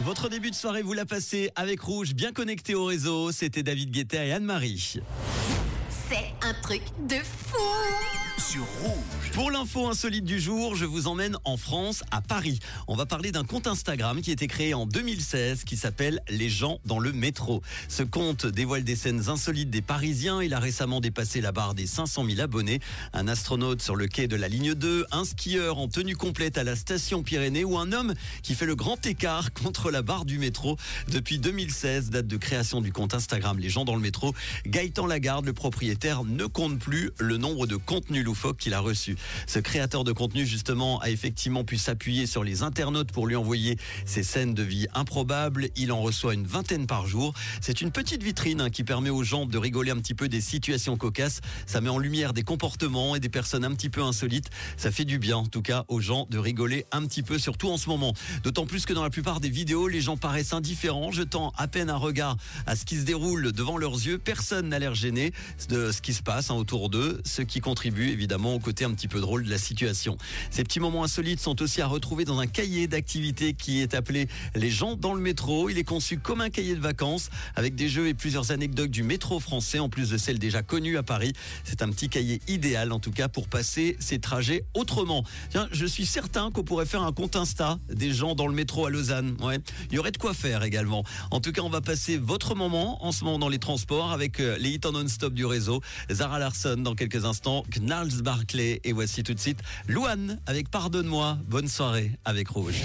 Votre début de soirée, vous l'a passé avec Rouge, bien connecté au réseau. C'était David Guetta et Anne-Marie. C'est un truc de fou Pour l'info insolite du jour, je vous emmène en France, à Paris. On va parler d'un compte Instagram qui a été créé en 2016 qui s'appelle Les gens dans le métro. Ce compte dévoile des scènes insolites des Parisiens. Il a récemment dépassé la barre des 500 000 abonnés. Un astronaute sur le quai de la ligne 2, un skieur en tenue complète à la station Pyrénées ou un homme qui fait le grand écart contre la barre du métro. Depuis 2016, date de création du compte Instagram Les gens dans le métro, Gaëtan Lagarde, le propriétaire, ne compte plus le nombre de contenus loufoques qu'il a reçus. Ce créateur de contenu, justement, a effectivement pu s'appuyer sur les internautes pour lui envoyer ces scènes de vie improbables. Il en reçoit une vingtaine par jour. C'est une petite vitrine hein, qui permet aux gens de rigoler un petit peu des situations cocasses. Ça met en lumière des comportements et des personnes un petit peu insolites. Ça fait du bien, en tout cas, aux gens de rigoler un petit peu, surtout en ce moment. D'autant plus que dans la plupart des vidéos, les gens paraissent indifférents, jetant à peine un regard à ce qui se déroule devant leurs yeux. Personne n'a l'air gêné de ce qui se passe hein, autour d'eux, ce qui contribue évidemment au côté un petit peu drôle de la situation. Ces petits moments insolites sont aussi à retrouver dans un cahier d'activités qui est appelé Les gens dans le métro. Il est conçu comme un cahier de vacances avec des jeux et plusieurs anecdotes du métro français en plus de celles déjà connues à Paris. C'est un petit cahier idéal en tout cas pour passer ces trajets autrement. Tiens, je suis certain qu'on pourrait faire un compte Insta des gens dans le métro à Lausanne. Ouais, il y aurait de quoi faire également. En tout cas, on va passer votre moment en ce moment dans les transports avec euh, les hits en non-stop du réseau. Zara Larson dans quelques instants, Knarls Barclay et voici tout de suite Louane avec Pardonne-moi. Bonne soirée avec Rouge.